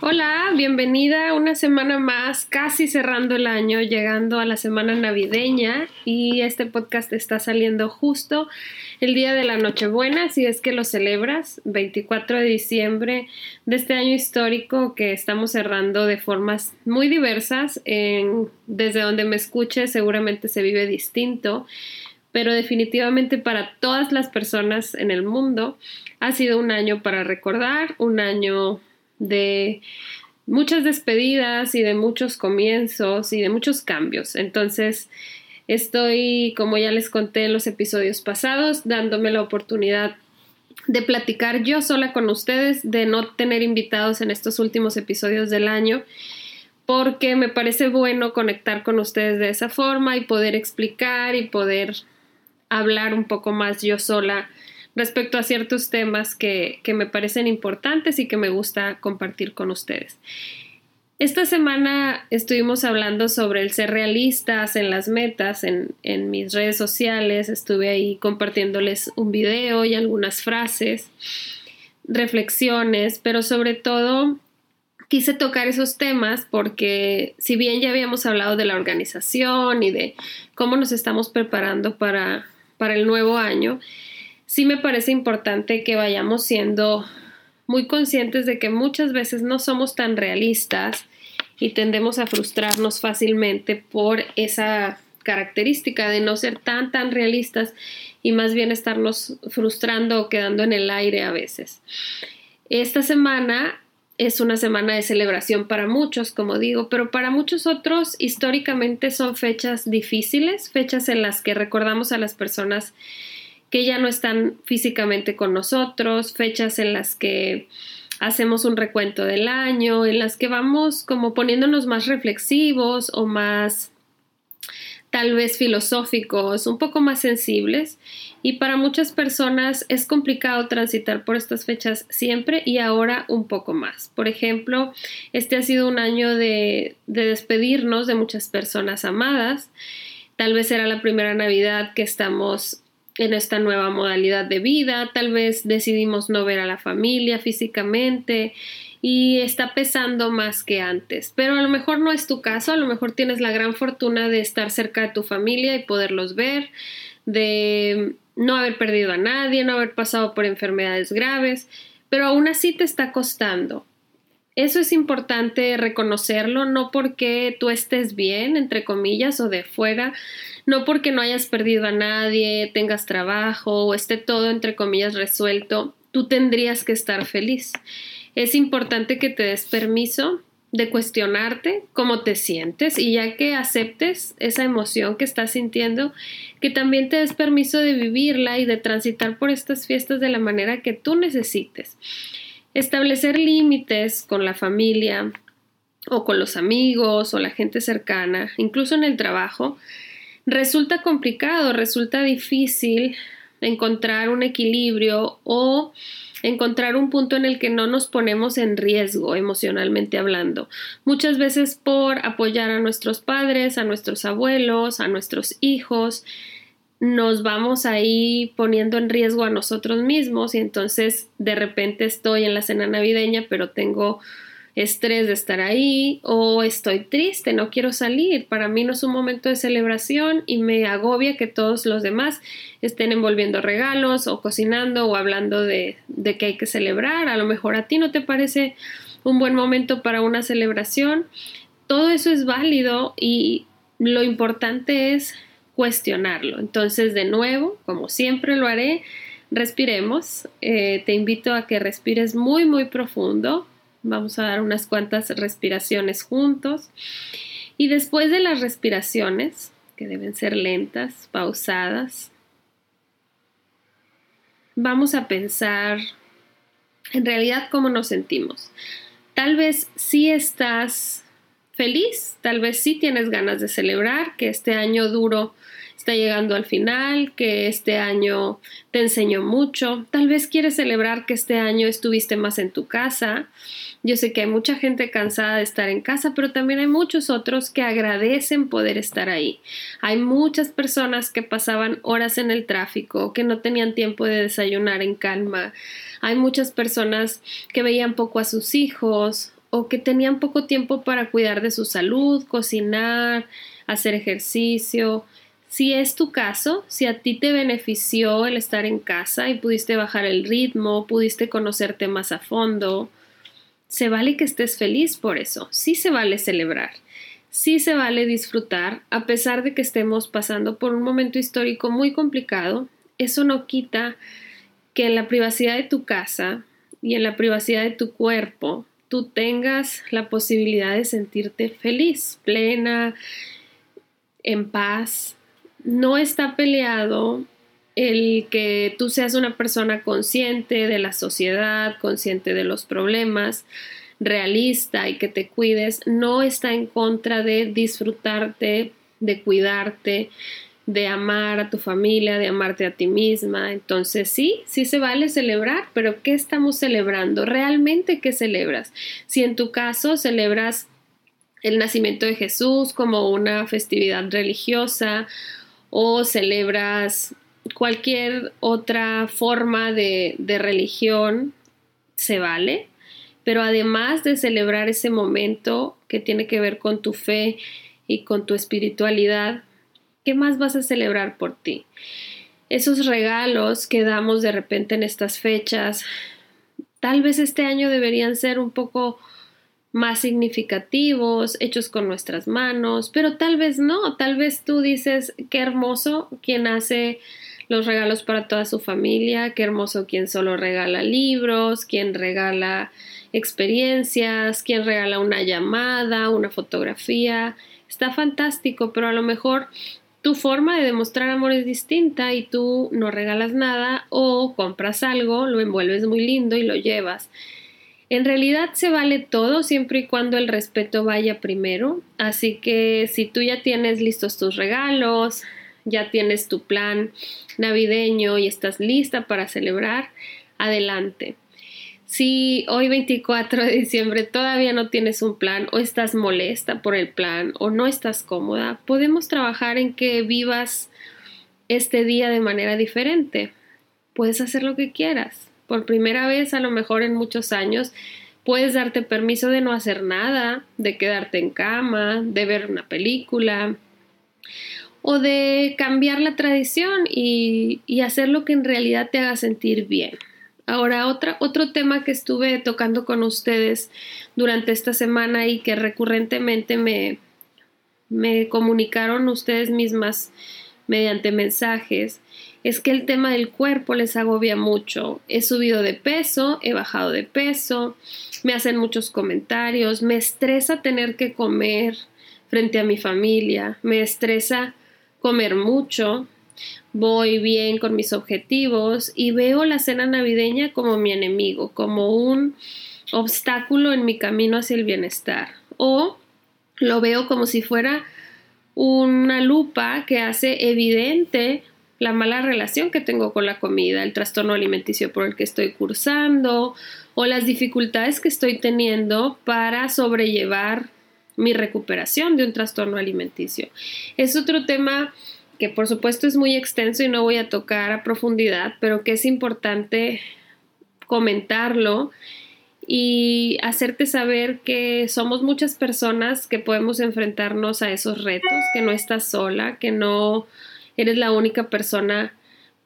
Hola, bienvenida una semana más, casi cerrando el año, llegando a la semana navideña y este podcast está saliendo justo el día de la Nochebuena, si es que lo celebras, 24 de diciembre de este año histórico que estamos cerrando de formas muy diversas. desde donde me escuche seguramente se vive distinto, pero definitivamente para todas las personas en el mundo ha sido un año para recordar, un año de muchas despedidas y de muchos comienzos y de muchos cambios. Entonces, estoy, como ya les conté en los episodios pasados, dándome la oportunidad de platicar yo sola con ustedes, de no tener invitados en estos últimos episodios del año, porque me parece bueno conectar con ustedes de esa forma y poder explicar y poder hablar un poco más yo sola respecto a ciertos temas que, me parecen importantes y que me gusta compartir con ustedes. Esta semana estuvimos hablando sobre el ser realistas en las metas en, en, mis redes sociales. Estuve ahí compartiéndoles un video y algunas frases, reflexiones, pero sobre todo quise tocar esos temas porque si bien ya habíamos hablado de la organización y de cómo nos estamos preparando para, para el nuevo año, sí me parece importante que vayamos siendo muy conscientes de que muchas veces no somos tan realistas y tendemos a frustrarnos fácilmente por esa característica de no ser tan tan realistas y más bien estarnos frustrando o quedando en el aire a veces. Esta semana es una semana de celebración para muchos, como digo, pero para muchos otros históricamente son fechas difíciles, fechas en las que recordamos a las personas que ya no están físicamente con nosotros, fechas en las que hacemos un recuento del año, en las que vamos como poniéndonos más reflexivos o más tal vez filosóficos, un poco más sensibles y para muchas personas es complicado transitar por estas fechas siempre y ahora un poco más. Por ejemplo, este ha sido un año de, de despedirnos de muchas personas amadas. Tal vez era la primera Navidad que estamos en esta nueva modalidad de vida, tal vez decidimos no ver a la familia físicamente y está pesando más que antes, pero a lo mejor no es tu caso, a lo mejor tienes la gran fortuna de estar cerca de tu familia y poderlos ver, de no haber perdido a nadie, no haber pasado por enfermedades graves, pero aún así te está costando. Eso es importante reconocerlo, no porque tú estés bien, entre comillas, o de fuera, no porque no hayas perdido a nadie, tengas trabajo o esté todo entre comillas resuelto, tú tendrías que estar feliz. Es importante que te des permiso de cuestionarte cómo te sientes y ya que aceptes esa emoción que estás sintiendo, que también te des permiso de vivirla y de transitar por estas fiestas de la manera que tú necesites. Establecer límites con la familia o con los amigos o la gente cercana, incluso en el trabajo, resulta complicado, resulta difícil encontrar un equilibrio o encontrar un punto en el que no nos ponemos en riesgo emocionalmente hablando. Muchas veces por apoyar a nuestros padres, a nuestros abuelos, a nuestros hijos, nos vamos ahí poniendo en riesgo a nosotros mismos y entonces de repente estoy en la cena navideña pero tengo estrés de estar ahí o estoy triste, no quiero salir. Para mí no es un momento de celebración y me agobia que todos los demás estén envolviendo regalos o cocinando o hablando de, de que hay que celebrar. A lo mejor a ti no te parece un buen momento para una celebración. Todo eso es válido y lo importante es cuestionarlo. Entonces, de nuevo, como siempre lo haré, respiremos. Eh, te invito a que respires muy, muy profundo Vamos a dar unas cuantas respiraciones juntos. Y después de las respiraciones, que deben ser lentas, pausadas, vamos a pensar en realidad cómo nos sentimos. Tal vez si estás feliz, tal vez sí tienes ganas de celebrar que este año duro está llegando al final, que este año te enseñó mucho, tal vez quieres celebrar que este año estuviste más en tu casa. Yo sé que hay mucha gente cansada de estar en casa, pero también hay muchos otros que agradecen poder estar ahí. Hay muchas personas que pasaban horas en el tráfico, que no tenían tiempo de desayunar en calma. Hay muchas personas que veían poco a sus hijos o que tenían poco tiempo para cuidar de su salud, cocinar, hacer ejercicio. Si es tu caso, si a ti te benefició el estar en casa y pudiste bajar el ritmo, pudiste conocerte más a fondo, se vale que estés feliz por eso, sí se vale celebrar, sí se vale disfrutar, a pesar de que estemos pasando por un momento histórico muy complicado, eso no quita que en la privacidad de tu casa y en la privacidad de tu cuerpo tú tengas la posibilidad de sentirte feliz, plena, en paz. No está peleado el que tú seas una persona consciente de la sociedad, consciente de los problemas, realista y que te cuides, no está en contra de disfrutarte, de cuidarte, de amar a tu familia, de amarte a ti misma. Entonces sí, sí se vale celebrar, pero ¿qué estamos celebrando? ¿Realmente qué celebras? Si en tu caso celebras el nacimiento de Jesús como una festividad religiosa o celebras cualquier otra forma de, de religión, se vale. Pero además de celebrar ese momento que tiene que ver con tu fe y con tu espiritualidad, ¿Qué más vas a celebrar por ti? Esos regalos que damos de repente en estas fechas, tal vez este año deberían ser un poco más significativos, hechos con nuestras manos, pero tal vez no, tal vez tú dices, qué hermoso quien hace los regalos para toda su familia, qué hermoso quien solo regala libros, quien regala experiencias, quien regala una llamada, una fotografía, está fantástico, pero a lo mejor tu forma de demostrar amor es distinta y tú no regalas nada o compras algo, lo envuelves muy lindo y lo llevas. En realidad se vale todo siempre y cuando el respeto vaya primero. Así que si tú ya tienes listos tus regalos, ya tienes tu plan navideño y estás lista para celebrar, adelante. Si hoy 24 de diciembre todavía no tienes un plan o estás molesta por el plan o no estás cómoda, podemos trabajar en que vivas este día de manera diferente. Puedes hacer lo que quieras. Por primera vez, a lo mejor en muchos años, puedes darte permiso de no hacer nada, de quedarte en cama, de ver una película o de cambiar la tradición y, y hacer lo que en realidad te haga sentir bien. Ahora, otro tema que estuve tocando con ustedes durante esta semana y que recurrentemente me, me comunicaron ustedes mismas mediante mensajes es que el tema del cuerpo les agobia mucho. He subido de peso, he bajado de peso, me hacen muchos comentarios, me estresa tener que comer frente a mi familia, me estresa comer mucho, voy bien con mis objetivos y veo la cena navideña como mi enemigo, como un obstáculo en mi camino hacia el bienestar. O lo veo como si fuera una lupa que hace evidente la mala relación que tengo con la comida, el trastorno alimenticio por el que estoy cursando o las dificultades que estoy teniendo para sobrellevar mi recuperación de un trastorno alimenticio. Es otro tema que por supuesto es muy extenso y no voy a tocar a profundidad, pero que es importante comentarlo y hacerte saber que somos muchas personas que podemos enfrentarnos a esos retos, que no estás sola, que no eres la única persona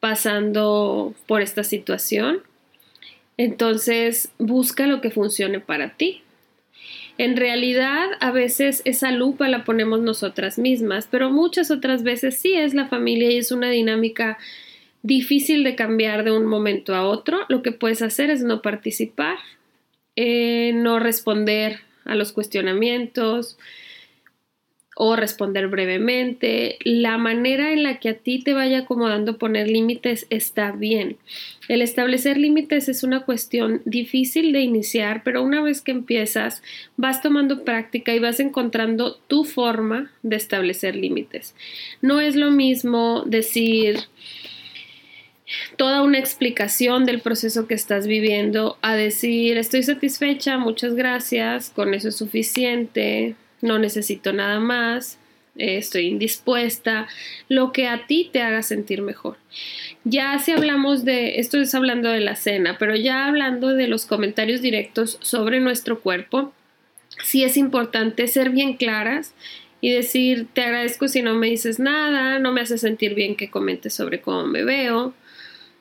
pasando por esta situación. Entonces, busca lo que funcione para ti. En realidad, a veces esa lupa la ponemos nosotras mismas, pero muchas otras veces sí es la familia y es una dinámica difícil de cambiar de un momento a otro. Lo que puedes hacer es no participar, eh, no responder a los cuestionamientos o responder brevemente. La manera en la que a ti te vaya acomodando poner límites está bien. El establecer límites es una cuestión difícil de iniciar, pero una vez que empiezas vas tomando práctica y vas encontrando tu forma de establecer límites. No es lo mismo decir toda una explicación del proceso que estás viviendo a decir estoy satisfecha, muchas gracias, con eso es suficiente, no necesito nada más, estoy indispuesta, lo que a ti te haga sentir mejor. Ya si hablamos de, esto es hablando de la cena, pero ya hablando de los comentarios directos sobre nuestro cuerpo, sí es importante ser bien claras y decir, te agradezco si no me dices nada, no me hace sentir bien que comentes sobre cómo me veo,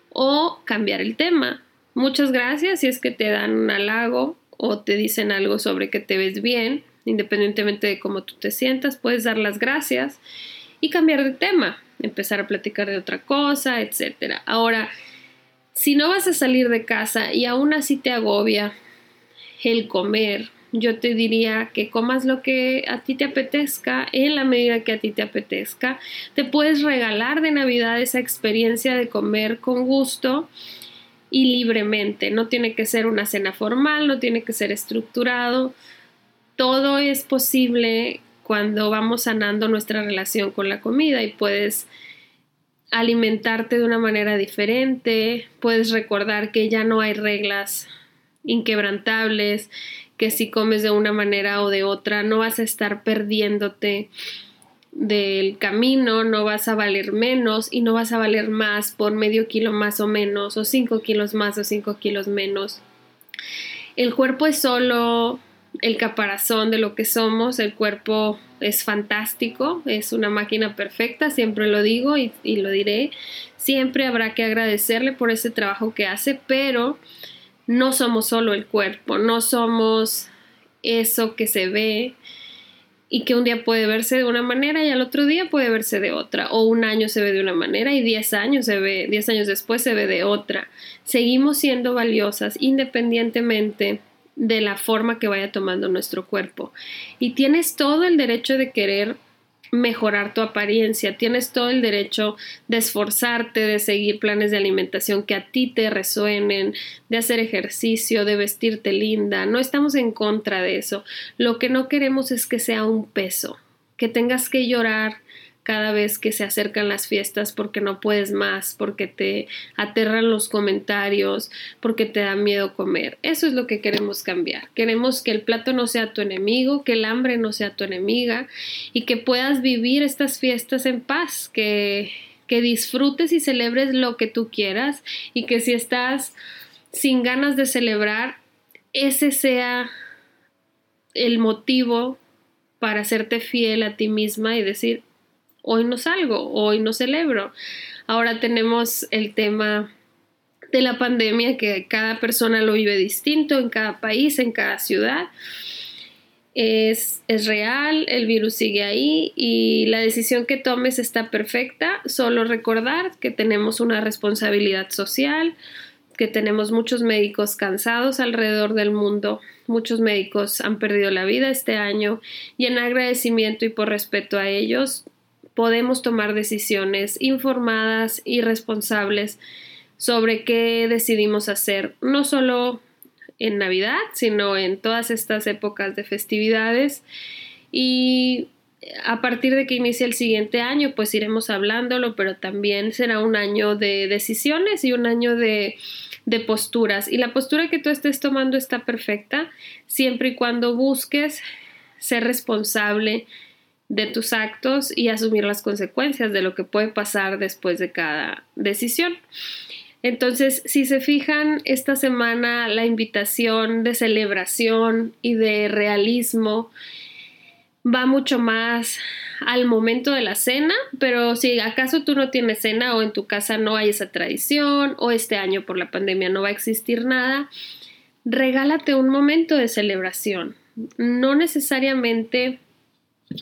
o cambiar el tema. Muchas gracias si es que te dan un halago o te dicen algo sobre que te ves bien independientemente de cómo tú te sientas, puedes dar las gracias y cambiar de tema, empezar a platicar de otra cosa, etc. Ahora, si no vas a salir de casa y aún así te agobia el comer, yo te diría que comas lo que a ti te apetezca en la medida que a ti te apetezca. Te puedes regalar de Navidad esa experiencia de comer con gusto y libremente. No tiene que ser una cena formal, no tiene que ser estructurado todo es posible cuando vamos sanando nuestra relación con la comida y puedes alimentarte de una manera diferente, puedes recordar que ya no hay reglas inquebrantables, que si comes de una manera o de otra no vas a estar perdiéndote del camino, no vas a valer menos y no vas a valer más por medio kilo más o menos, o cinco kilos más o cinco kilos menos. El cuerpo es solo el caparazón de lo que somos, el cuerpo es fantástico, es una máquina perfecta, siempre lo digo y, lo diré, siempre habrá que agradecerle por ese trabajo que hace, pero no somos solo el cuerpo, no somos eso que se ve y que un día puede verse de una manera y al otro día puede verse de otra, o un año se ve de una manera y diez años se ve, diez años después se ve de otra. Seguimos siendo valiosas independientemente de la forma que vaya tomando nuestro cuerpo. Y tienes todo el derecho de querer mejorar tu apariencia, tienes todo el derecho de esforzarte, de seguir planes de alimentación que a ti te resuenen, de hacer ejercicio, de vestirte linda. No estamos en contra de eso. Lo que no queremos es que sea un peso, que tengas que llorar cada vez que se acercan las fiestas porque no puedes más, porque te aterran los comentarios, porque te da miedo comer. Eso es lo que queremos cambiar. Queremos que el plato no sea tu enemigo, que el hambre no sea tu enemiga y que puedas vivir estas fiestas en paz, que, que disfrutes y celebres lo que tú quieras y que si estás sin ganas de celebrar, ese sea el motivo para hacerte fiel a ti misma y decir, hoy no salgo, hoy no celebro. Ahora tenemos el tema de la pandemia que cada persona lo vive distinto en cada país, en cada ciudad. Es, es, real, el virus sigue ahí y la decisión que tomes está perfecta. Solo recordar que tenemos una responsabilidad social, que tenemos muchos médicos cansados alrededor del mundo. Muchos médicos han perdido la vida este año y en agradecimiento y por respeto a ellos podemos tomar decisiones informadas y responsables sobre qué decidimos hacer, no solo en Navidad, sino en todas estas épocas de festividades. Y a partir de que inicie el siguiente año, pues iremos hablándolo, pero también será un año de decisiones y un año de, de posturas. Y la postura que tú estés tomando está perfecta, siempre y cuando busques ser responsable de tus actos y asumir las consecuencias de lo que puede pasar después de cada decisión. Entonces, si se fijan, esta semana la invitación de celebración y de realismo va mucho más al momento de la cena, pero si acaso tú no tienes cena o en tu casa no hay esa tradición o este año por la pandemia no va a existir nada, regálate un momento de celebración. No necesariamente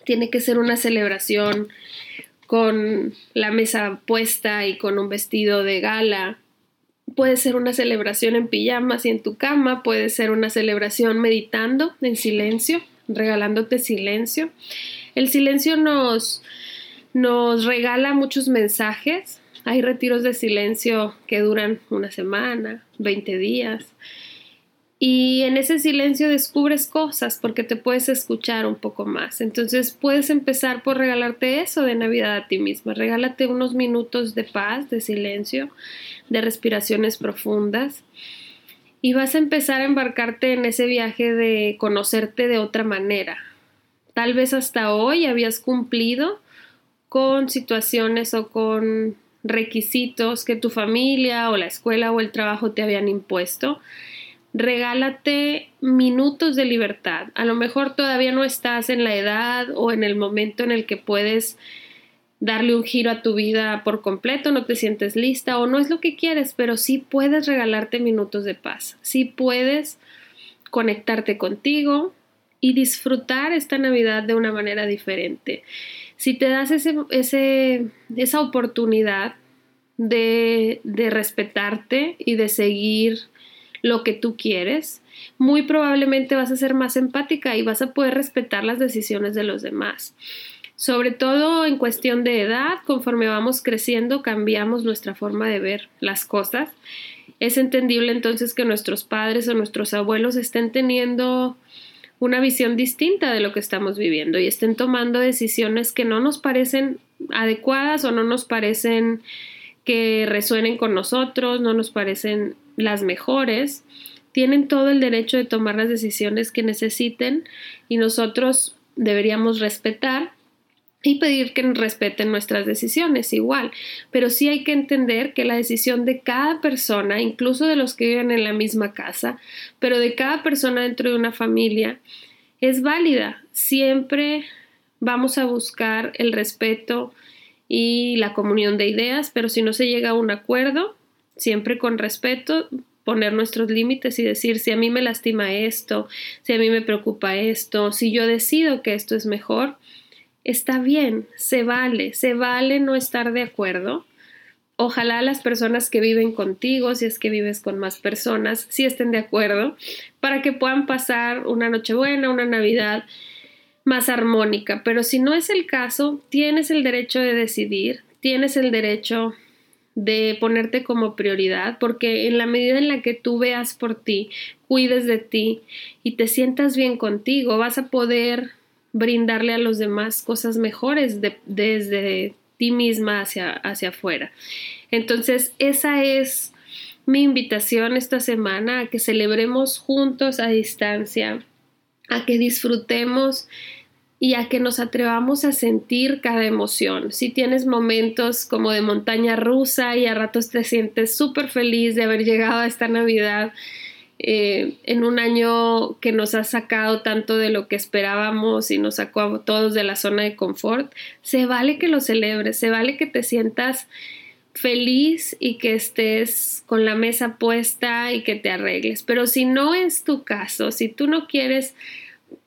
tiene que ser una celebración con la mesa puesta y con un vestido de gala. Puede ser una celebración en pijamas y en tu cama, puede ser una celebración meditando en silencio regalándote silencio. El silencio nos, nos regala muchos mensajes. Hay retiros de silencio que duran una semana, 20 días. Y en ese silencio descubres cosas porque te puedes escuchar un poco más. Entonces puedes empezar por regalarte eso de Navidad a ti misma. Regálate unos minutos de paz, de silencio, de respiraciones profundas. Y vas a empezar a embarcarte en ese viaje de conocerte de otra manera. Tal vez hasta hoy habías cumplido con situaciones o con requisitos que tu familia o la escuela o el trabajo te habían impuesto regálate minutos de libertad. A lo mejor todavía no estás en la edad o en el momento en el que puedes darle un giro a tu vida por completo, no te sientes lista o no es lo que quieres, pero sí puedes regalarte minutos de paz, sí puedes conectarte contigo y disfrutar esta Navidad de una manera diferente. Si te das ese, ese, esa oportunidad de, de respetarte y de seguir lo que tú quieres, muy probablemente vas a ser más empática y vas a poder respetar las decisiones de los demás. Sobre todo en cuestión de edad, conforme vamos creciendo, cambiamos nuestra forma de ver las cosas. Es entendible entonces que nuestros padres o nuestros abuelos estén teniendo una visión distinta de lo que estamos viviendo y estén tomando decisiones que no nos parecen adecuadas o no nos parecen que resuenen con nosotros, no nos parecen las mejores, tienen todo el derecho de tomar las decisiones que necesiten y nosotros deberíamos respetar y pedir que respeten nuestras decisiones igual. Pero sí hay que entender que la decisión de cada persona, incluso de los que viven en la misma casa, pero de cada persona dentro de una familia, es válida. Siempre vamos a buscar el respeto y la comunión de ideas, pero si no se llega a un acuerdo, siempre con respeto, poner nuestros límites y decir si a mí me lastima esto, si a mí me preocupa esto, si yo decido que esto es mejor, está bien, se vale, se vale no estar de acuerdo. Ojalá las personas que viven contigo, si es que vives con más personas, sí estén de acuerdo para que puedan pasar una Nochebuena, una Navidad más armónica. Pero si no es el caso, tienes el derecho de decidir, tienes el derecho de ponerte como prioridad, porque en la medida en la que tú veas por ti, cuides de ti y te sientas bien contigo, vas a poder brindarle a los demás cosas mejores desde ti misma hacia, hacia afuera. Entonces, esa es mi invitación esta semana a que celebremos juntos a distancia, a que disfrutemos y a que nos atrevamos a sentir cada emoción. Si tienes momentos como de montaña rusa y a ratos te sientes súper feliz de haber llegado a esta Navidad eh, en un año que nos ha sacado tanto de lo que esperábamos y nos sacó a todos de la zona de confort, se vale que lo celebres, se vale que te sientas feliz y que estés con la mesa puesta y que te arregles. Pero si no es tu caso, si tú no quieres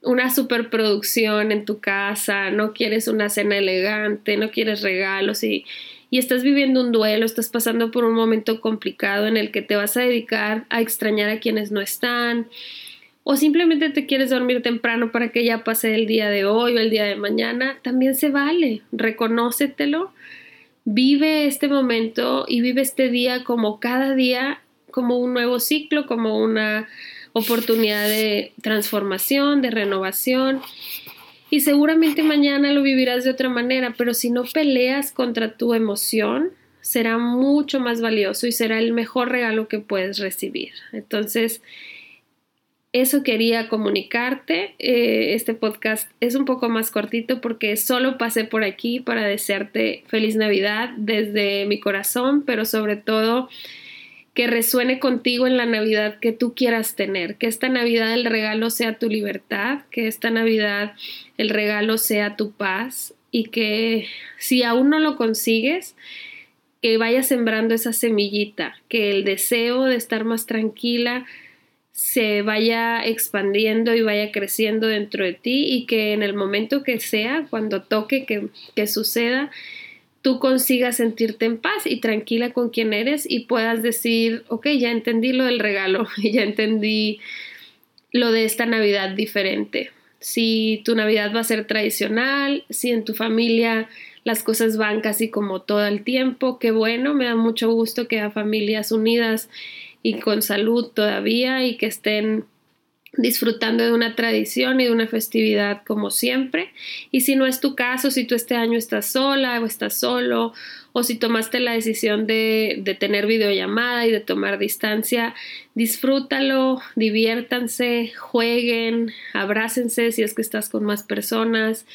una superproducción en tu casa, no quieres una cena elegante, no quieres regalos y, y estás viviendo un duelo, estás pasando por un momento complicado en el que te vas a dedicar a extrañar a quienes no están, o simplemente te quieres dormir temprano para que ya pase el día de hoy o el día de mañana, también se vale, reconócetelo, vive este momento y vive este día como cada día, como un nuevo ciclo, como una oportunidad de transformación, de renovación. Y seguramente mañana lo vivirás de otra manera, pero si no peleas contra tu emoción, será mucho más valioso y será el mejor regalo que puedes recibir. Entonces, eso quería comunicarte. Eh, este podcast es un poco más cortito porque solo pasé por aquí para desearte feliz Navidad desde mi corazón, pero sobre todo que resuene contigo en la Navidad que tú quieras tener, que esta Navidad el regalo sea tu libertad, que esta Navidad el regalo sea tu paz y que si aún no lo consigues, que vayas sembrando esa semillita, que el deseo de estar más tranquila se vaya expandiendo y vaya creciendo dentro de ti y que en el momento que sea, cuando toque que, que suceda, tú consigas sentirte en paz y tranquila con quien eres y puedas decir, ok, ya entendí lo del regalo, ya entendí lo de esta Navidad diferente. si tu Navidad va a ser tradicional, si en tu familia las cosas van casi como todo el tiempo, qué bueno, me da mucho gusto que haya familias unidas y con salud todavía y que estén disfrutando de una tradición y de una festividad como siempre. Y si no es tu caso, si tú este año estás sola o estás solo, o si tomaste la decisión de, de tener videollamada y de tomar distancia, disfrútalo, diviértanse, jueguen, abrácense si es que estás con más personas.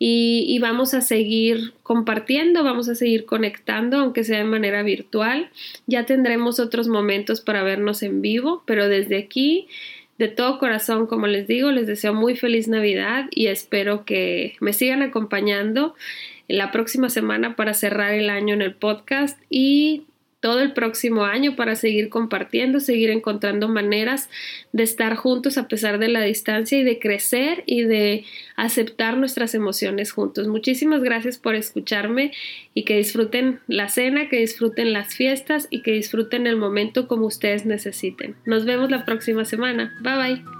Y, y, vamos a seguir compartiendo, vamos a seguir conectando, aunque sea de manera virtual. Ya tendremos otros momentos para vernos en vivo, pero desde aquí de todo corazón, como les digo, les deseo muy feliz Navidad y espero que me sigan acompañando la próxima semana para cerrar el año en el podcast y todo el próximo año para seguir compartiendo, seguir encontrando maneras de estar juntos a pesar de la distancia y de crecer y de aceptar nuestras emociones juntos. Muchísimas gracias por escucharme y que disfruten la cena, que disfruten las fiestas y que disfruten el momento como ustedes necesiten. Nos vemos la próxima semana. Bye bye.